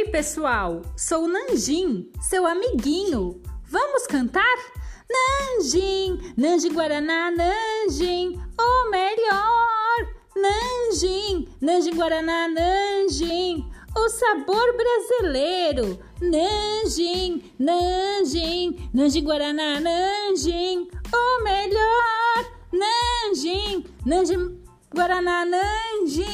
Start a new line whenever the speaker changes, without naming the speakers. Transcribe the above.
Oi pessoal, sou o Nanjim, seu amiguinho. Vamos cantar? Nanjim, Nanjim Guaraná, Nanjim, o melhor. Nanjim, Nanjim Guaraná, Nanjim, o sabor brasileiro. Nanjim, Nanjim, Nanjim Guaraná, Nanjim, o melhor. Nanjim, Nanjim Guaraná, Nanjim.